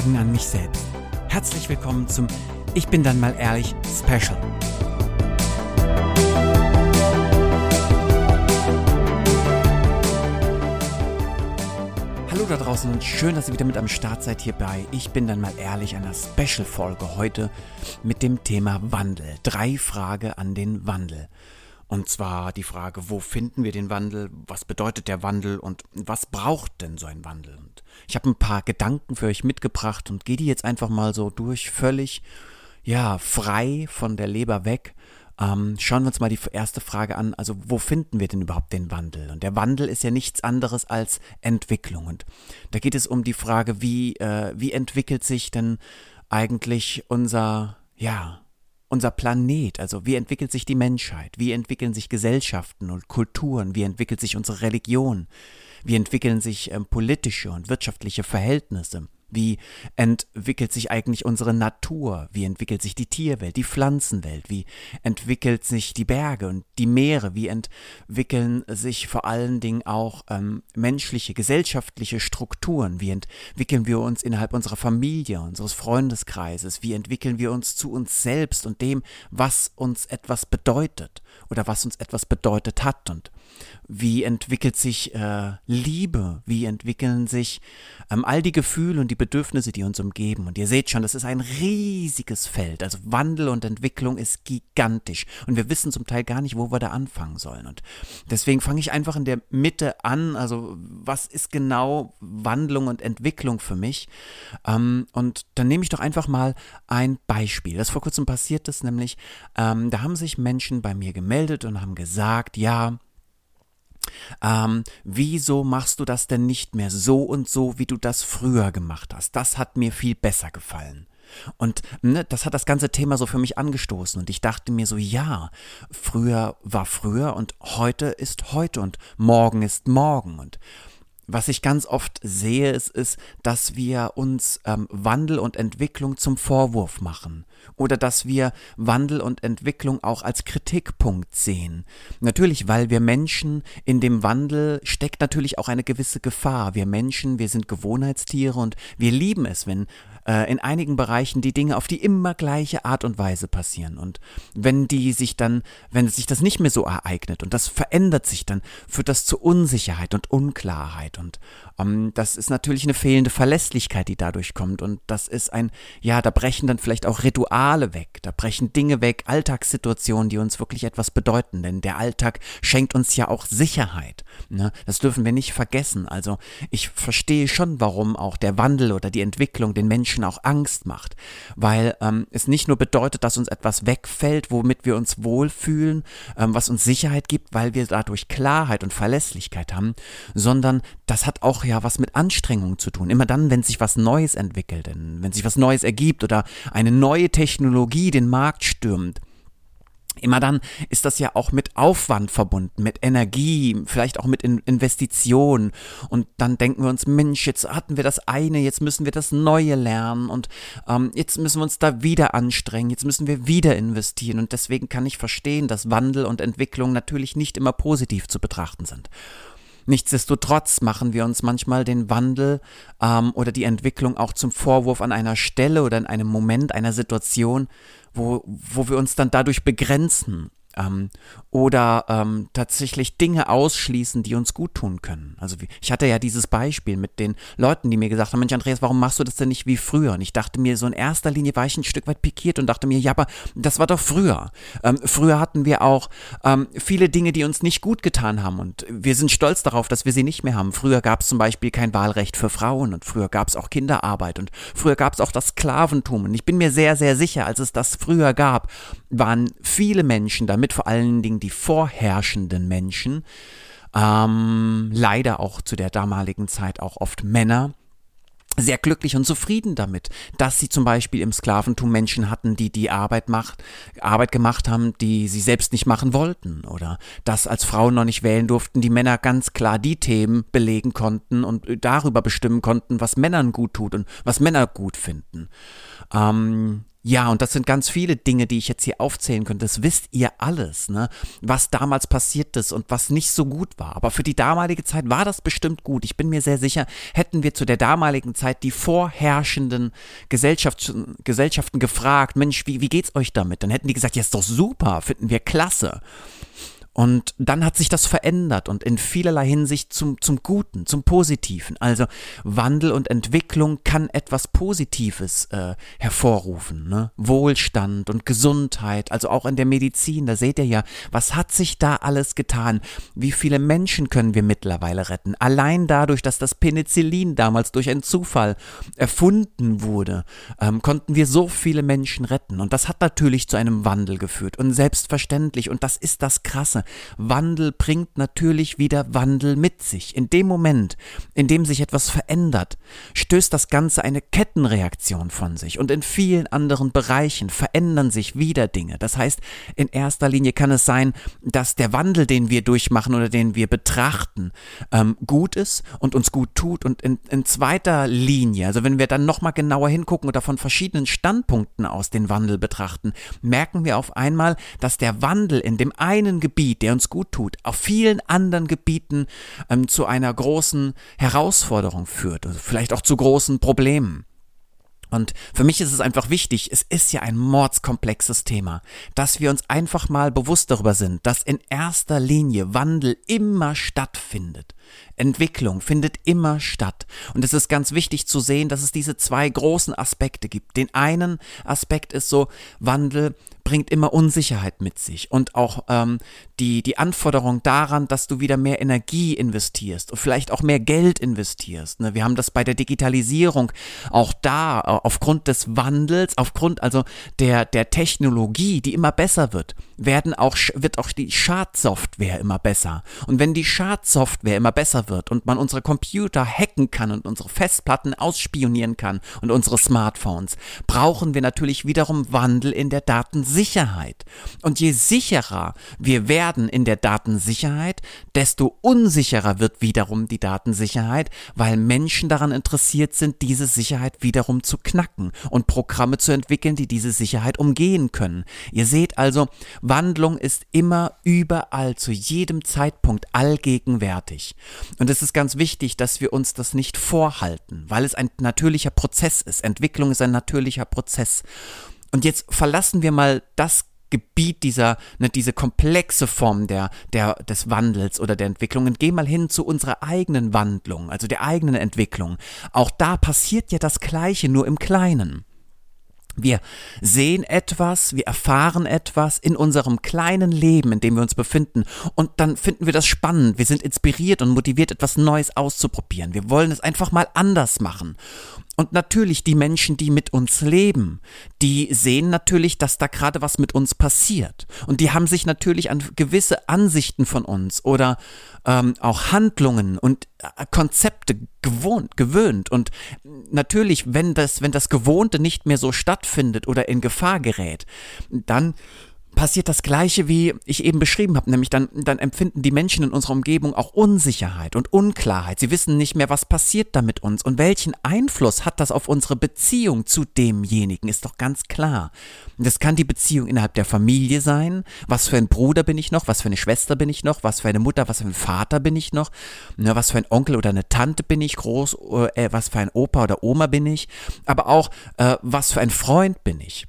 Fragen an mich selbst. Herzlich willkommen zum Ich bin dann mal ehrlich Special. Hallo da draußen und schön, dass ihr wieder mit am Start seid hier bei Ich bin dann mal ehrlich einer Special-Folge heute mit dem Thema Wandel. Drei Fragen an den Wandel. Und zwar die Frage, wo finden wir den Wandel, was bedeutet der Wandel und was braucht denn so ein Wandel? Und ich habe ein paar Gedanken für euch mitgebracht und gehe die jetzt einfach mal so durch, völlig, ja, frei von der Leber weg. Ähm, schauen wir uns mal die erste Frage an. Also, wo finden wir denn überhaupt den Wandel? Und der Wandel ist ja nichts anderes als Entwicklung. Und da geht es um die Frage, wie, äh, wie entwickelt sich denn eigentlich unser, ja, unser Planet, also wie entwickelt sich die Menschheit, wie entwickeln sich Gesellschaften und Kulturen, wie entwickelt sich unsere Religion, wie entwickeln sich ähm, politische und wirtschaftliche Verhältnisse, wie entwickelt sich eigentlich unsere Natur? Wie entwickelt sich die Tierwelt, die Pflanzenwelt? Wie entwickelt sich die Berge und die Meere? Wie entwickeln sich vor allen Dingen auch ähm, menschliche, gesellschaftliche Strukturen? Wie entwickeln wir uns innerhalb unserer Familie, unseres Freundeskreises? Wie entwickeln wir uns zu uns selbst und dem, was uns etwas bedeutet oder was uns etwas bedeutet hat? Und wie entwickelt sich äh, Liebe? Wie entwickeln sich ähm, all die Gefühle und die Bedürfnisse, die uns umgeben? Und ihr seht schon, das ist ein riesiges Feld. Also Wandel und Entwicklung ist gigantisch. Und wir wissen zum Teil gar nicht, wo wir da anfangen sollen. Und deswegen fange ich einfach in der Mitte an. Also was ist genau Wandlung und Entwicklung für mich? Ähm, und dann nehme ich doch einfach mal ein Beispiel. Das vor kurzem passiert ist, nämlich ähm, da haben sich Menschen bei mir gemeldet und haben gesagt, ja, ähm, wieso machst du das denn nicht mehr so und so, wie du das früher gemacht hast? Das hat mir viel besser gefallen. Und ne, das hat das ganze Thema so für mich angestoßen. Und ich dachte mir so, ja, früher war früher und heute ist heute und morgen ist morgen. Und was ich ganz oft sehe, ist, ist dass wir uns ähm, Wandel und Entwicklung zum Vorwurf machen oder dass wir Wandel und Entwicklung auch als Kritikpunkt sehen. Natürlich, weil wir Menschen in dem Wandel steckt natürlich auch eine gewisse Gefahr. Wir Menschen, wir sind Gewohnheitstiere und wir lieben es, wenn äh, in einigen Bereichen die Dinge auf die immer gleiche Art und Weise passieren. Und wenn die sich dann, wenn sich das nicht mehr so ereignet und das verändert sich, dann führt das zu Unsicherheit und Unklarheit. Und ähm, das ist natürlich eine fehlende Verlässlichkeit, die dadurch kommt. Und das ist ein, ja, da brechen dann vielleicht auch Rituale weg, da brechen Dinge weg, Alltagssituationen, die uns wirklich etwas bedeuten. Denn der Alltag schenkt uns ja auch Sicherheit. Ne? Das dürfen wir nicht vergessen. Also ich verstehe schon, warum auch der Wandel oder die Entwicklung den Menschen auch Angst macht. Weil ähm, es nicht nur bedeutet, dass uns etwas wegfällt, womit wir uns wohlfühlen, ähm, was uns Sicherheit gibt, weil wir dadurch Klarheit und Verlässlichkeit haben, sondern das hat auch ja was mit Anstrengung zu tun. Immer dann, wenn sich was Neues entwickelt, wenn sich was Neues ergibt oder eine neue Technologie den Markt stürmt, Immer dann ist das ja auch mit Aufwand verbunden, mit Energie, vielleicht auch mit Investitionen. Und dann denken wir uns, Mensch, jetzt hatten wir das eine, jetzt müssen wir das Neue lernen und ähm, jetzt müssen wir uns da wieder anstrengen, jetzt müssen wir wieder investieren. Und deswegen kann ich verstehen, dass Wandel und Entwicklung natürlich nicht immer positiv zu betrachten sind. Nichtsdestotrotz machen wir uns manchmal den Wandel ähm, oder die Entwicklung auch zum Vorwurf an einer Stelle oder in einem Moment, einer Situation, wo, wo wir uns dann dadurch begrenzen ähm, oder ähm, tatsächlich Dinge ausschließen, die uns gut tun können. Also ich hatte ja dieses Beispiel mit den Leuten, die mir gesagt haben, Mensch Andreas, warum machst du das denn nicht wie früher? Und ich dachte mir, so in erster Linie war ich ein Stück weit pikiert und dachte mir, ja, aber das war doch früher. Ähm, früher hatten wir auch ähm, viele Dinge, die uns nicht gut getan haben und wir sind stolz darauf, dass wir sie nicht mehr haben. Früher gab es zum Beispiel kein Wahlrecht für Frauen und früher gab es auch Kinderarbeit und früher gab es auch das Sklaventum. Und ich bin mir sehr, sehr sicher, als es das früher gab, waren viele Menschen damit damit vor allen Dingen die vorherrschenden Menschen, ähm, leider auch zu der damaligen Zeit auch oft Männer, sehr glücklich und zufrieden damit, dass sie zum Beispiel im Sklaventum Menschen hatten, die die Arbeit macht, Arbeit gemacht haben, die sie selbst nicht machen wollten oder dass als Frauen noch nicht wählen durften, die Männer ganz klar die Themen belegen konnten und darüber bestimmen konnten, was Männern gut tut und was Männer gut finden. Ähm, Ja, und das sind ganz viele Dinge, die ich jetzt hier aufzählen könnte. Das wisst ihr alles, ne? Was damals passiert ist und was nicht so gut war. Aber für die damalige Zeit war das bestimmt gut. Ich bin mir sehr sicher, hätten wir zu der damaligen Zeit die vorherrschenden Gesellschafts Gesellschaften gefragt, Mensch, wie, wie geht's euch damit? Dann hätten die gesagt, ja, ist doch super, finden wir klasse. Und dann hat sich das verändert und in vielerlei Hinsicht zum, zum Guten, zum Positiven. Also Wandel und Entwicklung kann etwas Positives äh, hervorrufen. Ne? Wohlstand und Gesundheit, also auch in der Medizin, da seht ihr ja, was hat sich da alles getan? Wie viele Menschen können wir mittlerweile retten? Allein dadurch, dass das Penicillin damals durch einen Zufall erfunden wurde, ähm, konnten wir so viele Menschen retten. Und das hat natürlich zu einem Wandel geführt. Und selbstverständlich, und das ist das Krasse, Wandel bringt natürlich wieder Wandel mit sich. In dem Moment, in dem sich etwas verändert, stößt das Ganze eine Kettenreaktion von sich. Und in vielen anderen Bereichen verändern sich wieder Dinge. Das heißt, in erster Linie kann es sein, dass der Wandel, den wir durchmachen oder den wir betrachten, ähm, gut ist und uns gut tut. Und in, in zweiter Linie, also wenn wir dann nochmal genauer hingucken oder von verschiedenen Standpunkten aus den Wandel betrachten, merken wir auf einmal, dass der Wandel in dem einen Gebiet Gebiet, der uns gut tut, auf vielen anderen Gebieten ähm, zu einer großen Herausforderung führt, also vielleicht auch zu großen Problemen. Und für mich ist es einfach wichtig, es ist ja ein mordskomplexes Thema, dass wir uns einfach mal bewusst darüber sind, dass in erster Linie Wandel immer stattfindet. Entwicklung findet immer statt. Und es ist ganz wichtig zu sehen, dass es diese zwei großen Aspekte gibt. Den einen Aspekt ist so, Wandel bringt immer Unsicherheit mit sich und auch ähm, die, die Anforderung daran, dass du wieder mehr Energie investierst und vielleicht auch mehr Geld investierst. Ne? Wir haben das bei der Digitalisierung auch da, äh, aufgrund des Wandels, aufgrund also der, der Technologie, die immer besser wird, werden auch, wird auch die Schadsoftware immer besser. Und wenn die Schadsoftware immer besser wird und man unsere Computer hacken kann und unsere Festplatten ausspionieren kann und unsere Smartphones, brauchen wir natürlich wiederum Wandel in der Datensicherheit. Und je sicherer wir werden in der Datensicherheit, desto unsicherer wird wiederum die Datensicherheit, weil Menschen daran interessiert sind, diese Sicherheit wiederum zu knacken und Programme zu entwickeln, die diese Sicherheit umgehen können. Ihr seht also, Wandlung ist immer überall, zu jedem Zeitpunkt allgegenwärtig. Und es ist ganz wichtig, dass wir uns das nicht vorhalten, weil es ein natürlicher Prozess ist. Entwicklung ist ein natürlicher Prozess. Und jetzt verlassen wir mal das Gebiet dieser, ne, diese komplexe Form der, der, des Wandels oder der Entwicklung und geh mal hin zu unserer eigenen Wandlung, also der eigenen Entwicklung. Auch da passiert ja das Gleiche, nur im Kleinen. Wir sehen etwas, wir erfahren etwas in unserem kleinen Leben, in dem wir uns befinden, und dann finden wir das spannend, wir sind inspiriert und motiviert, etwas Neues auszuprobieren. Wir wollen es einfach mal anders machen. Und natürlich die Menschen, die mit uns leben, die sehen natürlich, dass da gerade was mit uns passiert. Und die haben sich natürlich an gewisse Ansichten von uns oder ähm, auch Handlungen und äh, Konzepte gewohnt, gewöhnt. Und natürlich, wenn das, wenn das Gewohnte nicht mehr so stattfindet oder in Gefahr gerät, dann passiert das Gleiche, wie ich eben beschrieben habe, nämlich dann, dann empfinden die Menschen in unserer Umgebung auch Unsicherheit und Unklarheit. Sie wissen nicht mehr, was passiert da mit uns und welchen Einfluss hat das auf unsere Beziehung zu demjenigen, ist doch ganz klar. Das kann die Beziehung innerhalb der Familie sein. Was für ein Bruder bin ich noch? Was für eine Schwester bin ich noch? Was für eine Mutter? Was für ein Vater bin ich noch? Ne, was für ein Onkel oder eine Tante bin ich groß? Äh, was für ein Opa oder Oma bin ich? Aber auch, äh, was für ein Freund bin ich?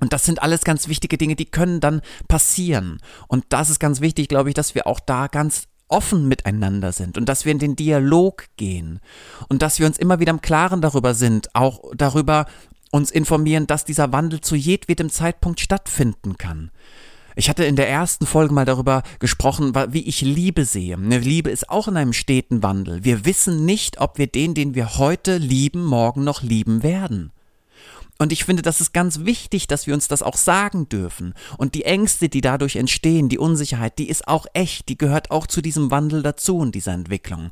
Und das sind alles ganz wichtige Dinge, die können dann passieren. Und das ist ganz wichtig, glaube ich, dass wir auch da ganz offen miteinander sind und dass wir in den Dialog gehen und dass wir uns immer wieder im Klaren darüber sind, auch darüber uns informieren, dass dieser Wandel zu jedwedem Zeitpunkt stattfinden kann. Ich hatte in der ersten Folge mal darüber gesprochen, wie ich Liebe sehe. Eine Liebe ist auch in einem steten Wandel. Wir wissen nicht, ob wir den, den wir heute lieben, morgen noch lieben werden. Und ich finde, das ist ganz wichtig, dass wir uns das auch sagen dürfen. Und die Ängste, die dadurch entstehen, die Unsicherheit, die ist auch echt, die gehört auch zu diesem Wandel dazu und dieser Entwicklung.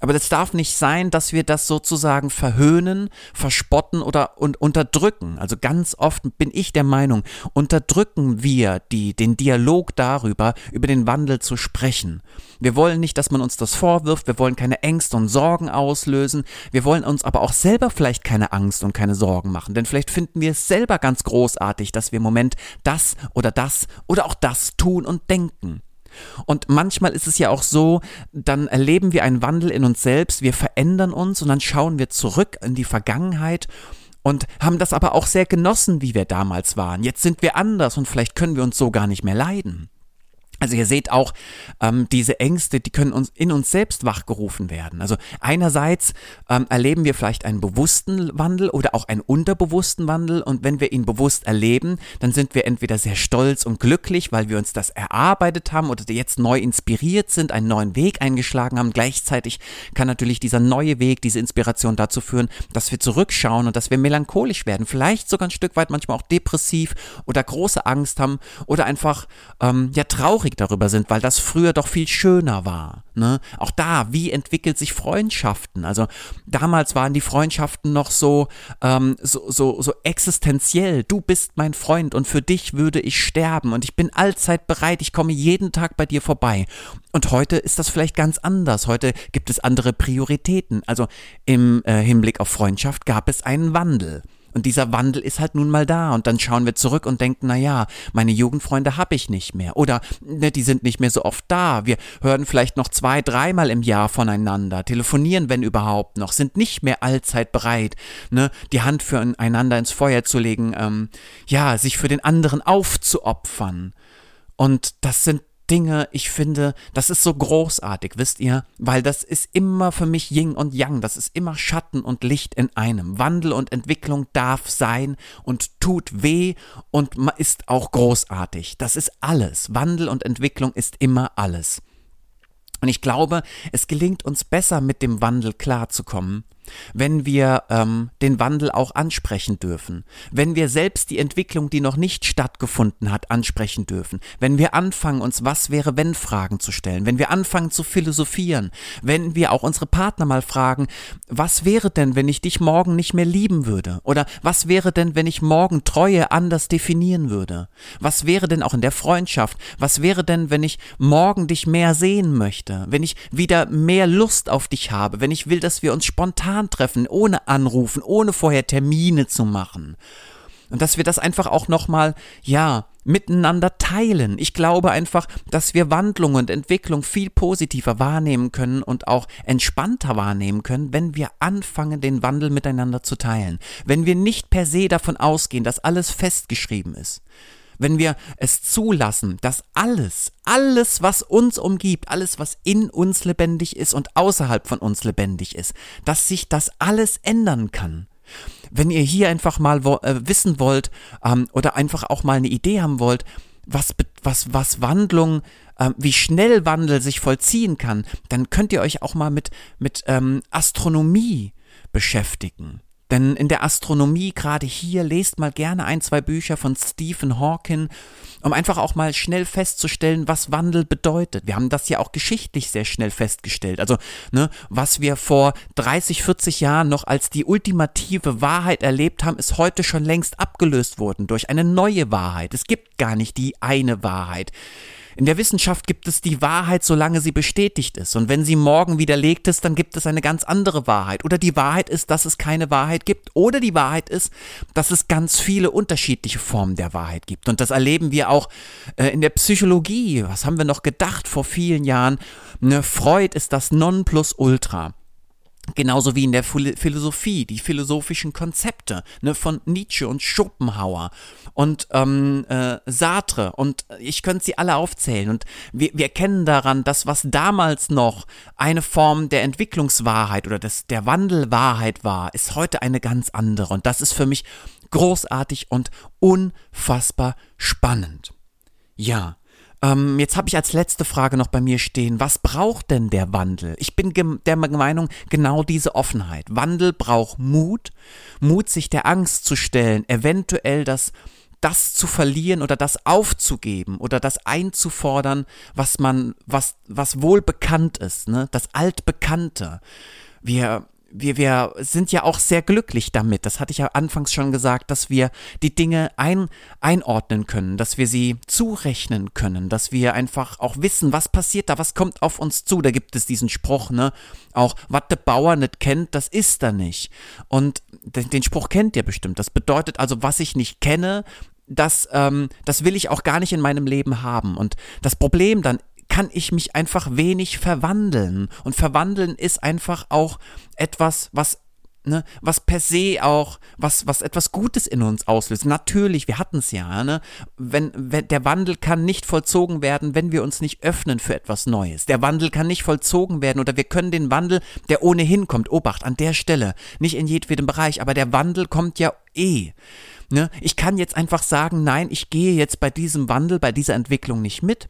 Aber das darf nicht sein, dass wir das sozusagen verhöhnen, verspotten oder und unterdrücken. Also ganz oft bin ich der Meinung, unterdrücken wir die, den Dialog darüber, über den Wandel zu sprechen. Wir wollen nicht, dass man uns das vorwirft, wir wollen keine Ängste und Sorgen auslösen, wir wollen uns aber auch selber vielleicht keine Angst und keine Sorgen machen, denn vielleicht finden wir es selber ganz großartig, dass wir im Moment das oder das oder auch das tun und denken. Und manchmal ist es ja auch so, dann erleben wir einen Wandel in uns selbst, wir verändern uns und dann schauen wir zurück in die Vergangenheit und haben das aber auch sehr genossen, wie wir damals waren. Jetzt sind wir anders und vielleicht können wir uns so gar nicht mehr leiden. Also ihr seht auch, ähm, diese Ängste, die können uns in uns selbst wachgerufen werden. Also einerseits ähm, erleben wir vielleicht einen bewussten Wandel oder auch einen unterbewussten Wandel und wenn wir ihn bewusst erleben, dann sind wir entweder sehr stolz und glücklich, weil wir uns das erarbeitet haben oder jetzt neu inspiriert sind, einen neuen Weg eingeschlagen haben. Gleichzeitig kann natürlich dieser neue Weg, diese Inspiration dazu führen, dass wir zurückschauen und dass wir melancholisch werden, vielleicht sogar ein Stück weit manchmal auch depressiv oder große Angst haben oder einfach ähm, ja traurig traurig darüber sind, weil das früher doch viel schöner war. Ne? Auch da, wie entwickelt sich Freundschaften? Also damals waren die Freundschaften noch so, ähm, so, so, so existenziell. Du bist mein Freund und für dich würde ich sterben und ich bin allzeit bereit, ich komme jeden Tag bei dir vorbei. Und heute ist das vielleicht ganz anders. Heute gibt es andere Prioritäten. Also im äh, Hinblick auf Freundschaft gab es einen Wandel. Und dieser Wandel ist halt nun mal da. Und dann schauen wir zurück und denken, na ja, meine Jugendfreunde habe ich nicht mehr. Oder ne, die sind nicht mehr so oft da. Wir hören vielleicht noch zwei, dreimal im Jahr voneinander, telefonieren, wenn überhaupt noch, sind nicht mehr allzeit bereit, ne, die Hand füreinander ins Feuer zu legen, ähm, ja, sich für den anderen aufzuopfern. Und das sind Dinge, ich finde, das ist so großartig, wisst ihr, weil das ist immer für mich Yin und Yang, das ist immer Schatten und Licht in einem. Wandel und Entwicklung darf sein und tut weh und ist auch großartig. Das ist alles. Wandel und Entwicklung ist immer alles. Und ich glaube, es gelingt uns besser, mit dem Wandel klarzukommen, wenn wir ähm, den Wandel auch ansprechen dürfen, wenn wir selbst die Entwicklung, die noch nicht stattgefunden hat, ansprechen dürfen, wenn wir anfangen, uns was wäre wenn Fragen zu stellen, wenn wir anfangen zu philosophieren, wenn wir auch unsere Partner mal fragen, was wäre denn, wenn ich dich morgen nicht mehr lieben würde? Oder was wäre denn, wenn ich morgen Treue anders definieren würde? Was wäre denn auch in der Freundschaft? Was wäre denn, wenn ich morgen dich mehr sehen möchte? Wenn ich wieder mehr Lust auf dich habe? Wenn ich will, dass wir uns spontan spontan treffen, ohne anrufen, ohne vorher Termine zu machen. Und dass wir das einfach auch nochmal, ja, miteinander teilen. Ich glaube einfach, dass wir Wandlung und Entwicklung viel positiver wahrnehmen können und auch entspannter wahrnehmen können, wenn wir anfangen, den Wandel miteinander zu teilen. Wenn wir nicht per se davon ausgehen, dass alles festgeschrieben ist wenn wir es zulassen, dass alles, alles, was uns umgibt, alles, was in uns lebendig ist und außerhalb von uns lebendig ist, dass sich das alles ändern kann. Wenn ihr hier einfach mal wo, äh, wissen wollt ähm, oder einfach auch mal eine Idee haben wollt, was, was, was Wandlung, ähm, wie schnell Wandel sich vollziehen kann, dann könnt ihr euch auch mal mit, mit ähm, Astronomie beschäftigen. Denn in der Astronomie, gerade hier, lest mal gerne ein, zwei Bücher von Stephen Hawking, um einfach auch mal schnell festzustellen, was Wandel bedeutet. Wir haben das ja auch geschichtlich sehr schnell festgestellt. Also, ne, was wir vor 30, 40 Jahren noch als die ultimative Wahrheit erlebt haben, ist heute schon längst abgelöst worden durch eine neue Wahrheit. Es gibt gar nicht die eine Wahrheit. In der Wissenschaft gibt es die Wahrheit, solange sie bestätigt ist. Und wenn sie morgen widerlegt ist, dann gibt es eine ganz andere Wahrheit. Oder die Wahrheit ist, dass es keine Wahrheit gibt. Oder die Wahrheit ist, dass es ganz viele unterschiedliche Formen der Wahrheit gibt. Und das erleben wir auch äh, in der Psychologie. Was haben wir noch gedacht vor vielen Jahren? Ne, Freud ist das Nonplusultra. Genauso wie in der Philosophie, die philosophischen Konzepte ne, von Nietzsche und Schopenhauer und ähm, äh, Sartre und ich könnte sie alle aufzählen. Und wir, wir erkennen daran, dass was damals noch eine Form der Entwicklungswahrheit oder des, der Wandelwahrheit war, ist heute eine ganz andere. Und das ist für mich großartig und unfassbar spannend. Ja, ähm, jetzt habe ich als letzte Frage noch bei mir stehen, was braucht denn der Wandel? Ich bin der Meinung, genau diese Offenheit. Wandel braucht Mut, Mut, sich der Angst zu stellen, eventuell das das zu verlieren oder das aufzugeben oder das einzufordern, was man, was, was wohl ist, ne? Das Altbekannte. Wir, wir, wir sind ja auch sehr glücklich damit, das hatte ich ja anfangs schon gesagt, dass wir die Dinge ein, einordnen können, dass wir sie zurechnen können, dass wir einfach auch wissen, was passiert da, was kommt auf uns zu. Da gibt es diesen Spruch, ne? Auch, was der Bauer nicht kennt, das ist er nicht. Und den, den Spruch kennt ihr bestimmt. Das bedeutet also, was ich nicht kenne, das, ähm, das will ich auch gar nicht in meinem Leben haben. Und das Problem dann kann ich mich einfach wenig verwandeln. Und verwandeln ist einfach auch etwas, was Ne, was per se auch, was, was etwas Gutes in uns auslöst. Natürlich, wir hatten es ja, ne? Wenn, wenn, der Wandel kann nicht vollzogen werden, wenn wir uns nicht öffnen für etwas Neues. Der Wandel kann nicht vollzogen werden oder wir können den Wandel, der ohnehin kommt, Obacht, an der Stelle, nicht in jedem Bereich, aber der Wandel kommt ja eh. Ne? Ich kann jetzt einfach sagen, nein, ich gehe jetzt bei diesem Wandel, bei dieser Entwicklung nicht mit.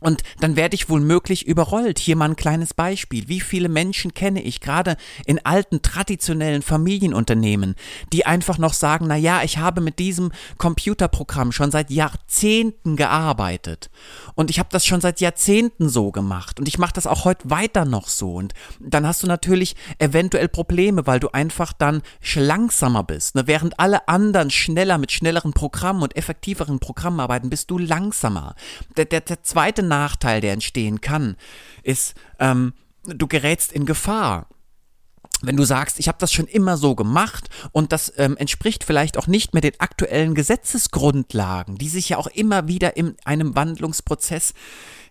Und dann werde ich wohl möglich überrollt. Hier mal ein kleines Beispiel. Wie viele Menschen kenne ich gerade in alten traditionellen Familienunternehmen, die einfach noch sagen, na ja, ich habe mit diesem Computerprogramm schon seit Jahrzehnten gearbeitet und ich habe das schon seit Jahrzehnten so gemacht und ich mache das auch heute weiter noch so und dann hast du natürlich eventuell Probleme, weil du einfach dann langsamer bist. Ne? Während alle anderen schneller mit schnelleren Programmen und effektiveren Programmen arbeiten, bist du langsamer. Der, der, der zweite Nachteil, der entstehen kann, ist, ähm, du gerätst in Gefahr wenn du sagst, ich habe das schon immer so gemacht und das ähm, entspricht vielleicht auch nicht mehr den aktuellen Gesetzesgrundlagen, die sich ja auch immer wieder in einem Wandlungsprozess,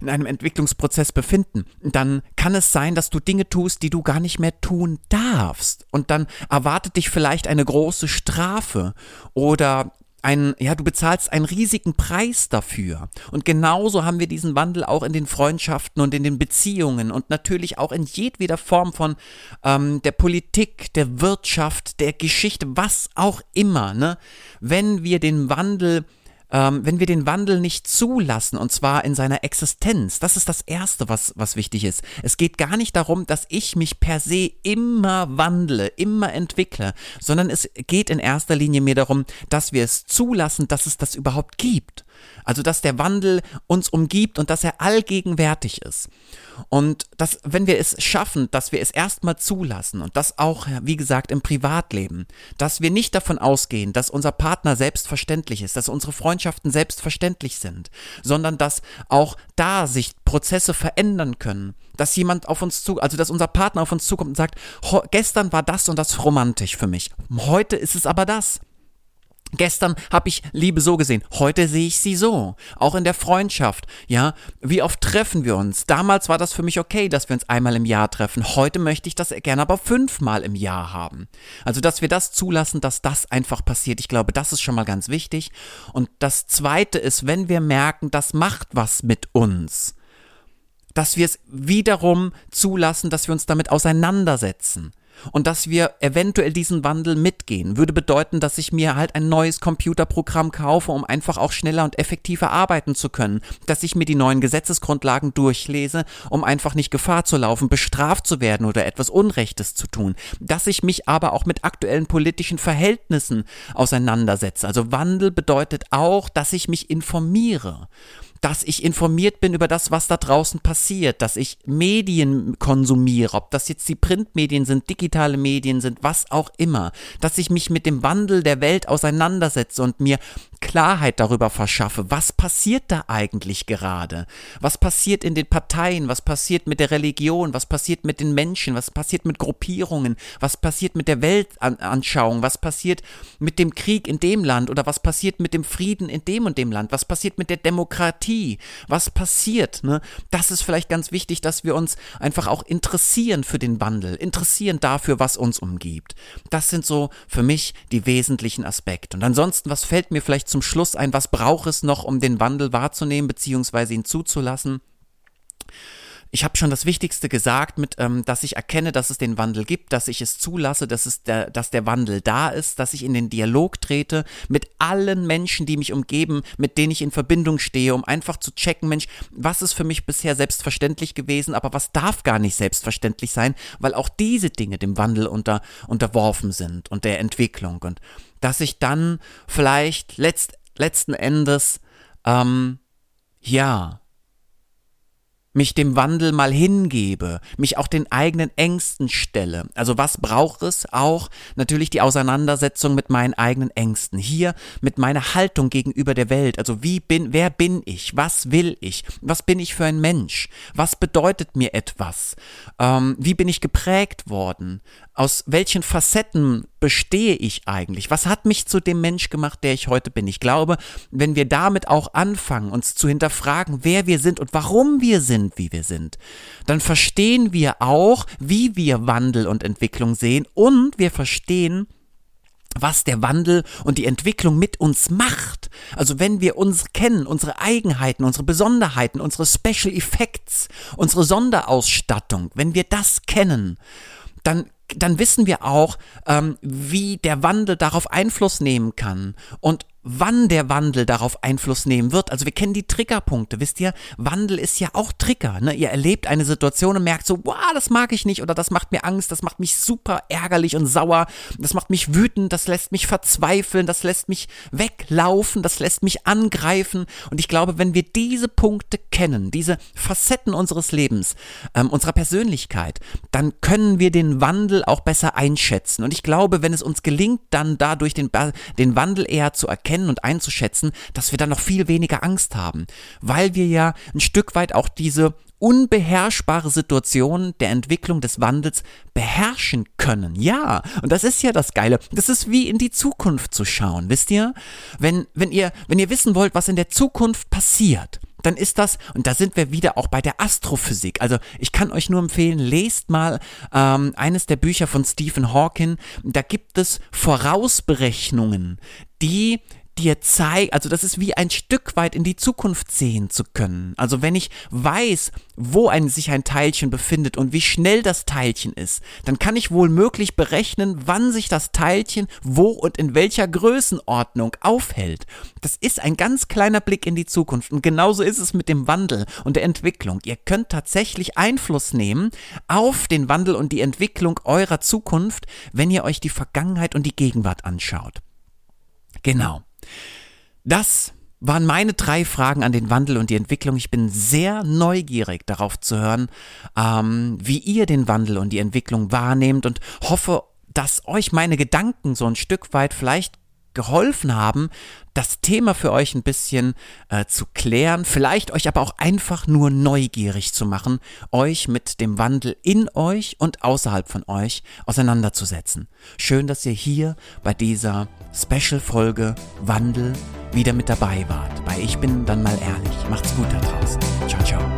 in einem Entwicklungsprozess befinden, dann kann es sein, dass du Dinge tust, die du gar nicht mehr tun darfst. Und dann erwartet dich vielleicht eine große Strafe oder ein, ja, du bezahlst einen riesigen Preis dafür. Und genauso haben wir diesen Wandel auch in den Freundschaften und in den Beziehungen und natürlich auch in jedweder Form von ähm, der Politik, der Wirtschaft, der Geschichte, was auch immer. Ne? Wenn wir den Wandel ähm, wenn wir den Wandel nicht zulassen, und zwar in seiner Existenz, das ist das Erste, was, was wichtig ist. Es geht gar nicht darum, dass ich mich per se immer wandle, immer entwickle, sondern es geht in erster Linie mir darum, dass wir es zulassen, dass es das überhaupt gibt. Also, dass der Wandel uns umgibt und dass er allgegenwärtig ist. Und dass, wenn wir es schaffen, dass wir es erstmal zulassen und das auch, wie gesagt, im Privatleben, dass wir nicht davon ausgehen, dass unser Partner selbstverständlich ist, dass unsere Freundschaften selbstverständlich sind, sondern dass auch da sich Prozesse verändern können, dass jemand auf uns zu, also dass unser Partner auf uns zukommt und sagt, gestern war das und das romantisch für mich, heute ist es aber das. Gestern habe ich Liebe so gesehen, heute sehe ich sie so. Auch in der Freundschaft, ja. Wie oft treffen wir uns? Damals war das für mich okay, dass wir uns einmal im Jahr treffen. Heute möchte ich das gerne aber fünfmal im Jahr haben. Also, dass wir das zulassen, dass das einfach passiert. Ich glaube, das ist schon mal ganz wichtig. Und das zweite ist, wenn wir merken, das macht was mit uns, dass wir es wiederum zulassen, dass wir uns damit auseinandersetzen und dass wir eventuell diesen Wandel mitgehen, würde bedeuten, dass ich mir halt ein neues Computerprogramm kaufe, um einfach auch schneller und effektiver arbeiten zu können, dass ich mir die neuen Gesetzesgrundlagen durchlese, um einfach nicht Gefahr zu laufen, bestraft zu werden oder etwas Unrechtes zu tun, dass ich mich aber auch mit aktuellen politischen Verhältnissen auseinandersetze. Also Wandel bedeutet auch, dass ich mich informiere dass ich informiert bin über das, was da draußen passiert, dass ich Medien konsumiere, ob das jetzt die Printmedien sind, digitale Medien sind, was auch immer, dass ich mich mit dem Wandel der Welt auseinandersetze und mir Klarheit darüber verschaffe, was passiert da eigentlich gerade? Was passiert in den Parteien? Was passiert mit der Religion? Was passiert mit den Menschen? Was passiert mit Gruppierungen? Was passiert mit der Weltanschauung? Was passiert mit dem Krieg in dem Land? Oder was passiert mit dem Frieden in dem und dem Land? Was passiert mit der Demokratie? Was passiert? Ne? Das ist vielleicht ganz wichtig, dass wir uns einfach auch interessieren für den Wandel, interessieren dafür, was uns umgibt. Das sind so für mich die wesentlichen Aspekte. Und ansonsten, was fällt mir vielleicht zum Schluss ein, was braucht es noch, um den Wandel wahrzunehmen bzw. ihn zuzulassen? ich habe schon das Wichtigste gesagt, mit, ähm, dass ich erkenne, dass es den Wandel gibt, dass ich es zulasse, dass, es der, dass der Wandel da ist, dass ich in den Dialog trete mit allen Menschen, die mich umgeben, mit denen ich in Verbindung stehe, um einfach zu checken, Mensch, was ist für mich bisher selbstverständlich gewesen, aber was darf gar nicht selbstverständlich sein, weil auch diese Dinge dem Wandel unter, unterworfen sind und der Entwicklung und dass ich dann vielleicht letzt letzten Endes, ähm, ja, mich dem Wandel mal hingebe, mich auch den eigenen Ängsten stelle. Also was braucht es auch? Natürlich die Auseinandersetzung mit meinen eigenen Ängsten. Hier mit meiner Haltung gegenüber der Welt. Also wie bin, wer bin ich? Was will ich? Was bin ich für ein Mensch? Was bedeutet mir etwas? Ähm, wie bin ich geprägt worden? Aus welchen Facetten bestehe ich eigentlich? Was hat mich zu dem Mensch gemacht, der ich heute bin? Ich glaube, wenn wir damit auch anfangen, uns zu hinterfragen, wer wir sind und warum wir sind, wie wir sind, dann verstehen wir auch, wie wir Wandel und Entwicklung sehen und wir verstehen, was der Wandel und die Entwicklung mit uns macht. Also wenn wir uns kennen, unsere Eigenheiten, unsere Besonderheiten, unsere Special Effects, unsere Sonderausstattung, wenn wir das kennen, dann dann wissen wir auch, ähm, wie der Wandel darauf Einfluss nehmen kann. Und wann der Wandel darauf Einfluss nehmen wird. Also wir kennen die Triggerpunkte, wisst ihr? Wandel ist ja auch Trigger. Ne? Ihr erlebt eine Situation und merkt so, wow, das mag ich nicht oder das macht mir Angst, das macht mich super ärgerlich und sauer, das macht mich wütend, das lässt mich verzweifeln, das lässt mich weglaufen, das lässt mich angreifen. Und ich glaube, wenn wir diese Punkte kennen, diese Facetten unseres Lebens, ähm, unserer Persönlichkeit, dann können wir den Wandel auch besser einschätzen. Und ich glaube, wenn es uns gelingt, dann dadurch den, den Wandel eher zu erkennen, erkennen und einzuschätzen, dass wir dann noch viel weniger Angst haben, weil wir ja ein Stück weit auch diese unbeherrschbare Situation der Entwicklung des Wandels beherrschen können. Ja, und das ist ja das Geile. Das ist wie in die Zukunft zu schauen, wisst ihr? Wenn, wenn ihr, wenn ihr wissen wollt, was in der Zukunft passiert, dann ist das, und da sind wir wieder auch bei der Astrophysik. Also ich kann euch nur empfehlen, lest mal ähm, eines der Bücher von Stephen Hawking. Da gibt es Vorausberechnungen, die dir zeigt, also das ist wie ein Stück weit in die Zukunft sehen zu können. Also wenn ich weiß, wo ein, sich ein Teilchen befindet und wie schnell das Teilchen ist, dann kann ich wohl möglich berechnen, wann sich das Teilchen wo und in welcher Größenordnung aufhält. Das ist ein ganz kleiner Blick in die Zukunft und genauso ist es mit dem Wandel und der Entwicklung. Ihr könnt tatsächlich Einfluss nehmen auf den Wandel und die Entwicklung eurer Zukunft, wenn ihr euch die Vergangenheit und die Gegenwart anschaut. Genau. Das waren meine drei Fragen an den Wandel und die Entwicklung. Ich bin sehr neugierig darauf zu hören, ähm, wie ihr den Wandel und die Entwicklung wahrnehmt und hoffe, dass euch meine Gedanken so ein Stück weit vielleicht geholfen haben, das Thema für euch ein bisschen äh, zu klären, vielleicht euch aber auch einfach nur neugierig zu machen, euch mit dem Wandel in euch und außerhalb von euch auseinanderzusetzen. Schön, dass ihr hier bei dieser Special-Folge Wandel wieder mit dabei wart. Bei Ich bin dann mal ehrlich. Macht's gut da draußen. Ciao, ciao.